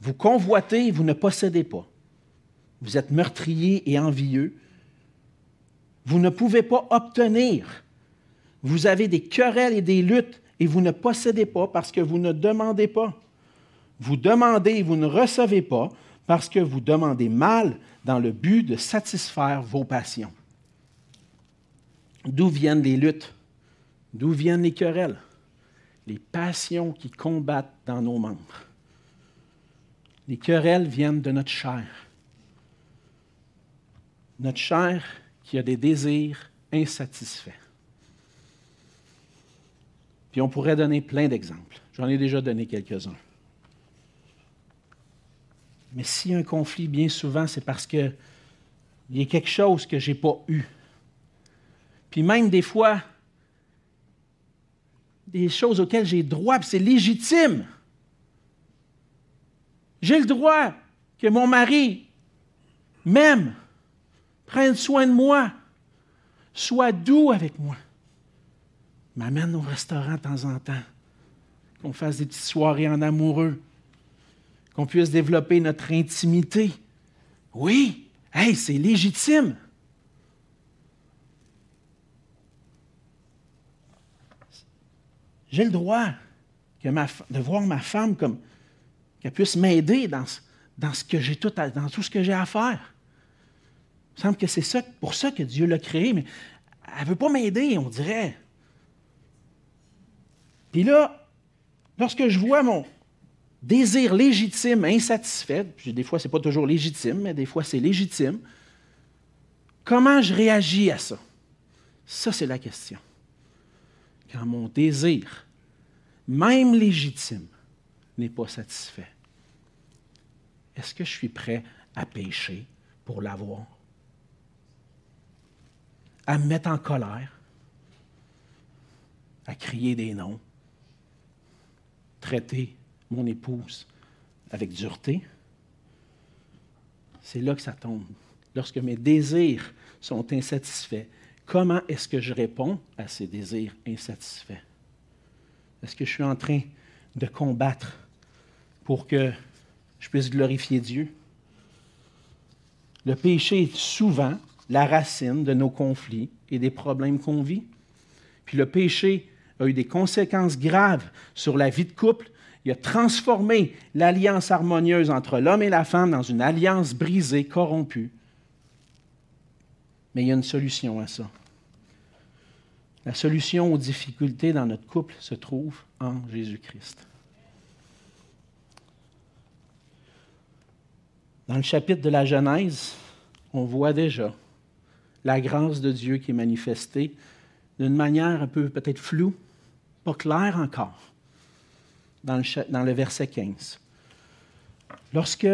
Vous convoitez et vous ne possédez pas. Vous êtes meurtrier et envieux. Vous ne pouvez pas obtenir. Vous avez des querelles et des luttes et vous ne possédez pas parce que vous ne demandez pas. Vous demandez et vous ne recevez pas parce que vous demandez mal dans le but de satisfaire vos passions. D'où viennent les luttes? D'où viennent les querelles? Les passions qui combattent dans nos membres. Les querelles viennent de notre chair. Notre chair qui a des désirs insatisfaits. Puis on pourrait donner plein d'exemples. J'en ai déjà donné quelques-uns. Mais s'il y a un conflit, bien souvent, c'est parce qu'il y a quelque chose que je n'ai pas eu. Puis même des fois, des choses auxquelles j'ai droit, c'est légitime. J'ai le droit que mon mari m'aime, prenne soin de moi, soit doux avec moi, m'amène au restaurant de temps en temps, qu'on fasse des petites soirées en amoureux, qu'on puisse développer notre intimité. Oui, hey, c'est légitime. J'ai le droit de voir ma femme comme qu'elle puisse m'aider dans, ce que j'ai tout dans tout ce que j'ai à faire. Il me semble que c'est ça, pour ça que Dieu l'a créé, mais elle ne veut pas m'aider, on dirait. Puis là, lorsque je vois mon désir légitime, insatisfait, des fois, ce n'est pas toujours légitime, mais des fois, c'est légitime, comment je réagis à ça? Ça, c'est la question quand mon désir, même légitime, n'est pas satisfait? Est-ce que je suis prêt à pécher pour l'avoir? À me mettre en colère? à crier des noms, traiter mon épouse avec dureté? C'est là que ça tombe. Lorsque mes désirs sont insatisfaits, comment est-ce que je réponds à ces désirs insatisfaits? Est-ce que je suis en train de combattre pour que je puisse glorifier Dieu? Le péché est souvent la racine de nos conflits et des problèmes qu'on vit. Puis le péché a eu des conséquences graves sur la vie de couple. Il a transformé l'alliance harmonieuse entre l'homme et la femme dans une alliance brisée, corrompue. Mais il y a une solution à ça. La solution aux difficultés dans notre couple se trouve en Jésus-Christ. Dans le chapitre de la Genèse, on voit déjà la grâce de Dieu qui est manifestée d'une manière un peu peut-être floue, pas claire encore, dans le, verset 15. Lorsque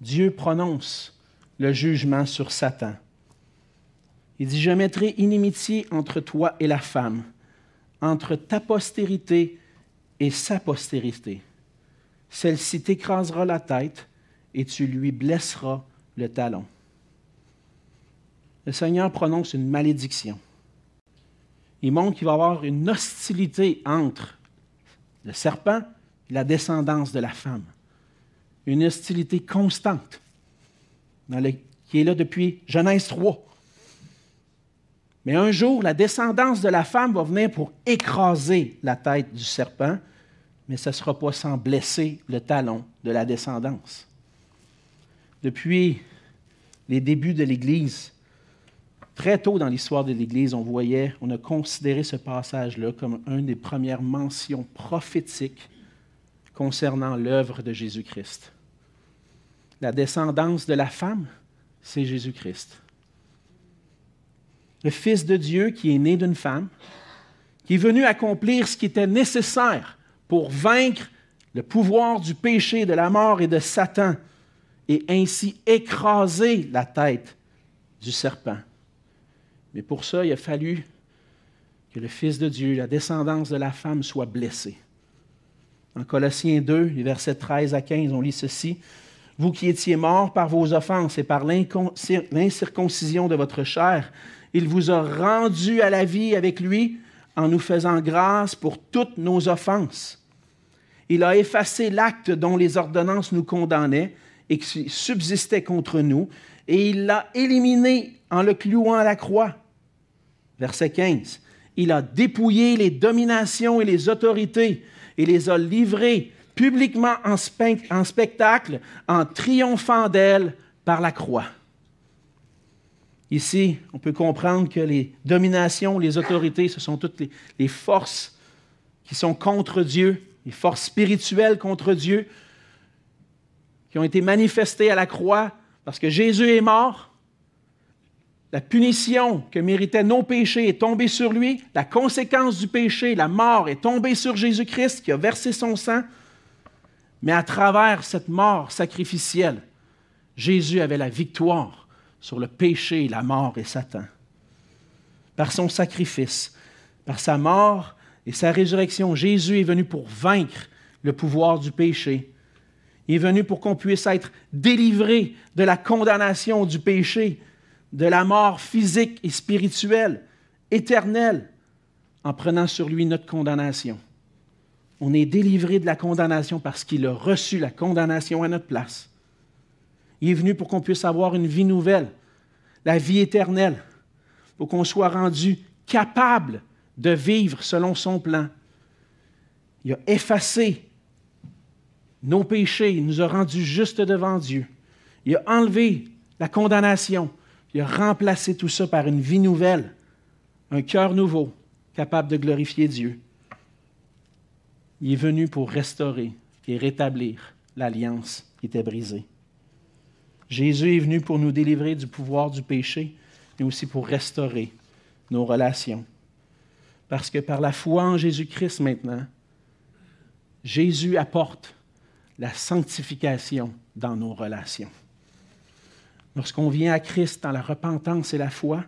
Dieu prononce le jugement sur Satan, il dit, je mettrai inimitié entre toi et la femme, entre ta postérité et sa postérité. Celle-ci t'écrasera la tête et tu lui blesseras le talon. Le Seigneur prononce une malédiction. Il montre qu'il va y avoir une hostilité entre le serpent et la descendance de la femme. Une hostilité constante qui est là depuis Genèse 3. Mais un jour, la descendance de la femme va venir pour écraser la tête du serpent, mais ce ne sera pas sans blesser le talon de la descendance. Depuis les débuts de l'Église, très tôt dans l'histoire de l'Église, on voyait, on a considéré ce passage-là comme une des premières mentions prophétiques concernant l'œuvre de Jésus-Christ. La descendance de la femme, c'est Jésus-Christ. Le Fils de Dieu qui est né d'une femme, qui est venu accomplir ce qui était nécessaire pour vaincre le pouvoir du péché, de la mort et de Satan, et ainsi écraser la tête du serpent. Mais pour ça, il a fallu que le Fils de Dieu, la descendance de la femme, soit blessée. En Colossiens 2, les versets 13 à 15, on lit ceci. Vous qui étiez morts par vos offenses et par l'incirconcision de votre chair, il vous a rendu à la vie avec lui en nous faisant grâce pour toutes nos offenses. Il a effacé l'acte dont les ordonnances nous condamnaient et qui subsistait contre nous, et il l'a éliminé en le clouant à la croix. Verset 15. Il a dépouillé les dominations et les autorités et les a livrées publiquement en, en spectacle en triomphant d'elles par la croix. Ici, on peut comprendre que les dominations, les autorités, ce sont toutes les, forces qui sont contre Dieu, les forces spirituelles contre Dieu, qui ont été manifestés à la croix parce que Jésus est mort. La punition que méritaient nos péchés est tombée sur lui. La conséquence du péché, la mort, est tombée sur Jésus-Christ qui a versé son sang. Mais à travers cette mort sacrificielle, Jésus avait la victoire sur le péché, la mort et Satan. Par son sacrifice, par sa mort et sa résurrection, Jésus est venu pour vaincre le pouvoir du péché il est venu pour qu'on puisse être délivré de la condamnation du péché, de la mort physique et spirituelle, éternelle, en prenant sur lui notre condamnation. On est délivré de la condamnation parce qu'il a reçu la condamnation à notre place. Il est venu pour qu'on puisse avoir une vie nouvelle, la vie éternelle, pour qu'on soit rendu capable de vivre selon son plan. Il a effacé nos péchés, il nous a rendus justes devant Dieu. Il a enlevé la condamnation. Il a remplacé tout ça par une vie nouvelle, un cœur nouveau, capable de glorifier Dieu. Il est venu pour restaurer et rétablir l'alliance qui était brisée. Jésus est venu pour nous délivrer du pouvoir du péché, mais aussi pour restaurer nos relations. Parce que par la foi en Jésus-Christ maintenant, Jésus apporte la sanctification dans nos relations. Lorsqu'on vient à Christ dans la repentance et la foi,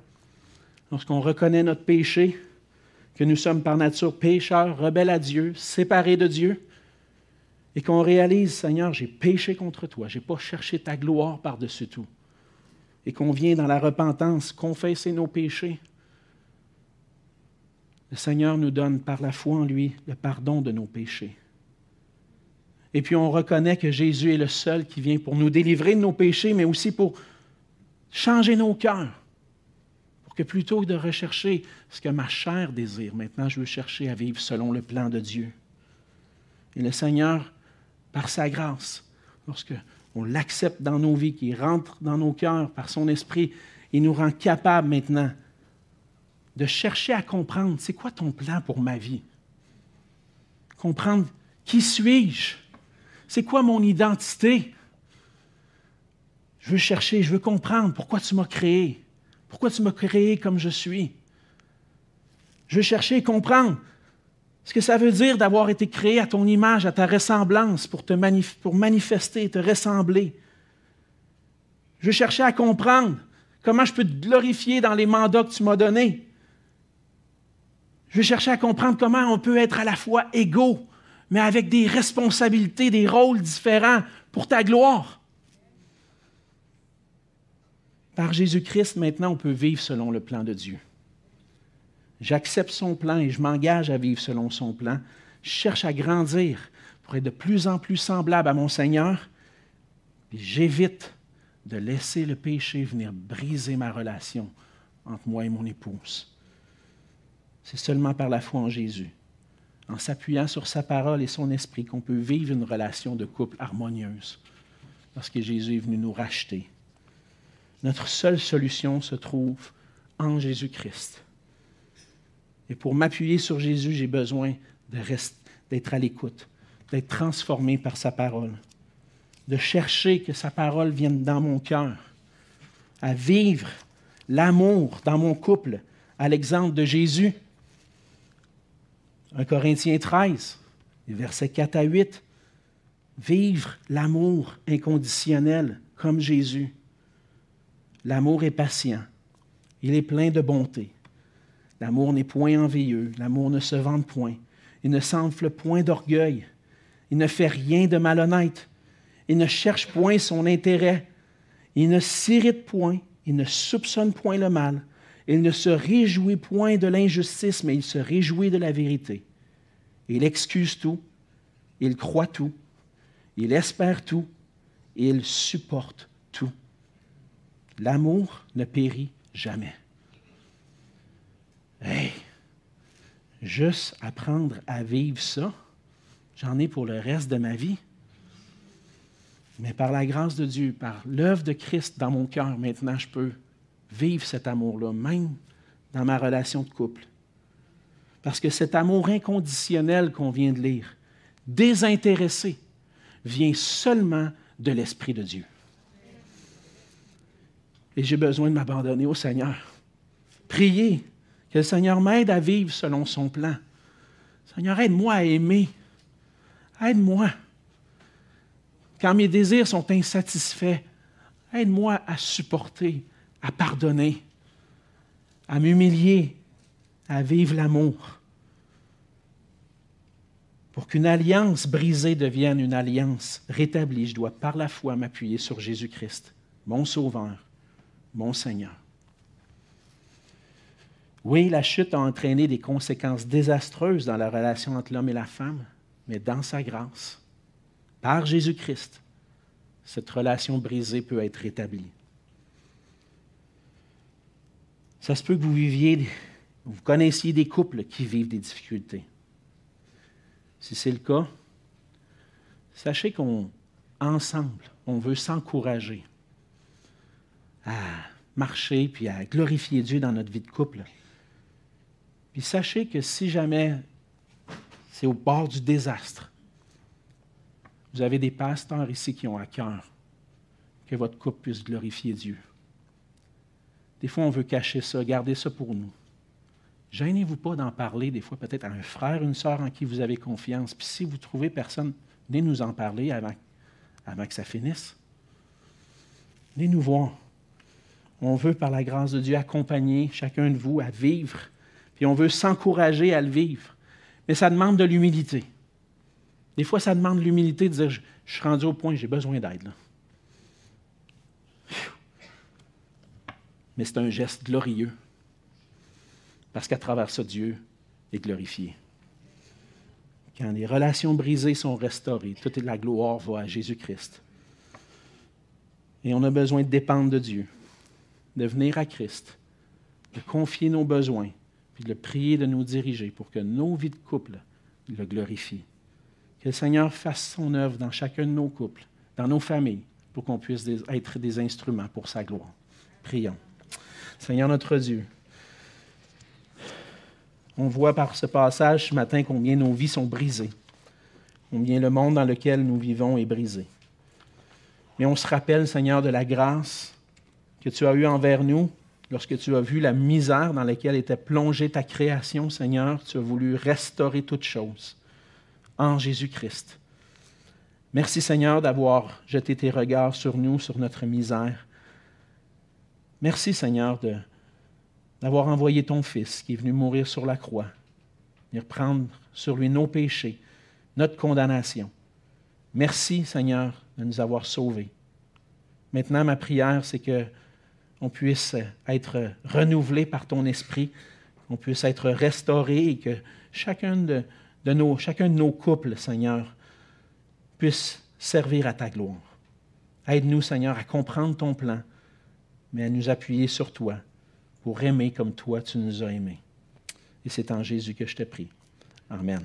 lorsqu'on reconnaît notre péché, que nous sommes par nature pécheurs, rebelles à Dieu, séparés de Dieu, et qu'on réalise, Seigneur, j'ai péché contre toi, je n'ai pas cherché ta gloire par-dessus tout, et qu'on vient dans la repentance confesser nos péchés, le Seigneur nous donne par la foi en lui le pardon de nos péchés. Et puis on reconnaît que Jésus est le seul qui vient pour nous délivrer de nos péchés, mais aussi pour changer nos cœurs. Pour que plutôt que de rechercher ce que ma chair désire, maintenant je veux chercher à vivre selon le plan de Dieu. Et le Seigneur, par sa grâce, lorsque on l'accepte dans nos vies, qu'il rentre dans nos cœurs par son esprit, il nous rend capables maintenant de chercher à comprendre, c'est quoi ton plan pour ma vie? Comprendre qui suis-je? C'est quoi mon identité? Je veux chercher, je veux comprendre pourquoi tu m'as créé, pourquoi tu m'as créé comme je suis. Je veux chercher et comprendre ce que ça veut dire d'avoir été créé à ton image, à ta ressemblance, pour, te pour manifester, te ressembler. Je chercher à comprendre comment je peux te glorifier dans les mandats que tu m'as donnés. Je chercher à comprendre comment on peut être à la fois égaux, mais avec des responsabilités, des rôles différents pour ta gloire. Par Jésus-Christ, maintenant, on peut vivre selon le plan de Dieu. J'accepte son plan et je m'engage à vivre selon son plan. Je cherche à grandir pour être de plus en plus semblable à mon Seigneur. Et j'évite de laisser le péché venir briser ma relation entre moi et mon épouse. C'est seulement par la foi en Jésus, en s'appuyant sur sa parole et son esprit, qu'on peut vivre une relation de couple harmonieuse, parce que Jésus est venu nous racheter. Notre seule solution se trouve en Jésus-Christ. Et pour m'appuyer sur Jésus, j'ai besoin d'être à l'écoute, d'être transformé par sa parole, de chercher que sa parole vienne dans mon cœur, à vivre l'amour dans mon couple, à l'exemple de Jésus. 1 Corinthiens 13, versets 4 à 8. Vivre l'amour inconditionnel comme Jésus. L'amour est patient. Il est plein de bonté. L'amour n'est point envieux. L'amour ne se vante point. Il ne s'enfle point d'orgueil. Il ne fait rien de malhonnête. Il ne cherche point son intérêt. Il ne s'irrite point. Il ne soupçonne point le mal. Il ne se réjouit point de l'injustice, mais il se réjouit de la vérité. Il excuse tout, il croit tout, il espère tout, il supporte tout. L'amour ne périt jamais. Hey, juste apprendre à vivre ça, j'en ai pour le reste de ma vie. Mais par la grâce de Dieu, par l'œuvre de Christ dans mon cœur, maintenant, je peux vivre cet amour-là, même dans ma relation de couple. Parce que cet amour inconditionnel qu'on vient de lire, désintéressé, vient seulement de l'Esprit de Dieu. Et j'ai besoin de m'abandonner au Seigneur. Prier que le Seigneur m'aide à vivre selon son plan. Seigneur, aide-moi à aimer. Aide-moi. Quand mes désirs sont insatisfaits, aide-moi à supporter, à pardonner, à m'humilier, à vivre l'amour. Pour qu'une alliance brisée devienne une alliance rétablie, je dois par la foi m'appuyer sur Jésus-Christ, mon Sauveur, mon Seigneur. Oui, la chute a entraîné des conséquences désastreuses dans la relation entre l'homme et la femme, mais dans sa grâce, par Jésus-Christ, cette relation brisée peut être rétablie. Ça se peut que vous viviez, vous connaissiez des couples qui vivent des difficultés. Si c'est le cas, sachez qu'on, ensemble, on veut s'encourager à marcher puis à glorifier Dieu dans notre vie de couple. Puis sachez que si jamais c'est au bord du désastre, vous avez des pasteurs ici qui ont à cœur que votre couple puisse glorifier Dieu. Des fois, on veut cacher ça, garder ça pour nous. Gênez-vous pas d'en parler, des fois, peut-être à un frère, une sœur en qui vous avez confiance. Puis si vous trouvez personne, venez nous en parler avant, avant que ça finisse. Venez nous voir. On veut, par la grâce de Dieu, accompagner chacun de vous à vivre puis on veut s'encourager à le vivre. Mais ça demande de l'humilité. Des fois, ça demande l'humilité de dire je, je, suis rendu au point, j'ai besoin d'aide. Mais c'est un geste glorieux. Parce qu'à travers ça, Dieu est glorifié. Quand les relations brisées sont restaurées, toute la gloire va à Jésus-Christ. Et on a besoin de dépendre de Dieu, de venir à Christ, de confier nos besoins, de le prier de nous diriger pour que nos vies de couple le glorifient. Que le Seigneur fasse son œuvre dans chacun de nos couples, dans nos familles, pour qu'on puisse être des instruments pour sa gloire. Prions. Seigneur notre Dieu, on voit par ce passage ce matin combien nos vies sont brisées, combien le monde dans lequel nous vivons est brisé. Mais on se rappelle, Seigneur, de la grâce que tu as eue envers nous lorsque tu as vu la misère dans laquelle était plongée ta création, Seigneur. Tu as voulu restaurer toutes choses en Jésus-Christ. Merci, Seigneur, d'avoir jeté tes regards sur nous, sur notre misère. Merci, Seigneur, d'avoir envoyé ton Fils qui est venu mourir sur la croix, venir prendre sur lui nos péchés, notre condamnation. Merci, Seigneur, de nous avoir sauvés. Maintenant, ma prière, c'est que on puisse être renouvelé par ton esprit, qu'on puisse être restauré et que chacun de, nos, chacun de nos couples, Seigneur, puisse servir à ta gloire. Aide-nous, Seigneur, à comprendre ton plan, mais à nous appuyer sur toi pour aimer comme toi tu nous as aimés. Et c'est en Jésus que je te prie. Amen.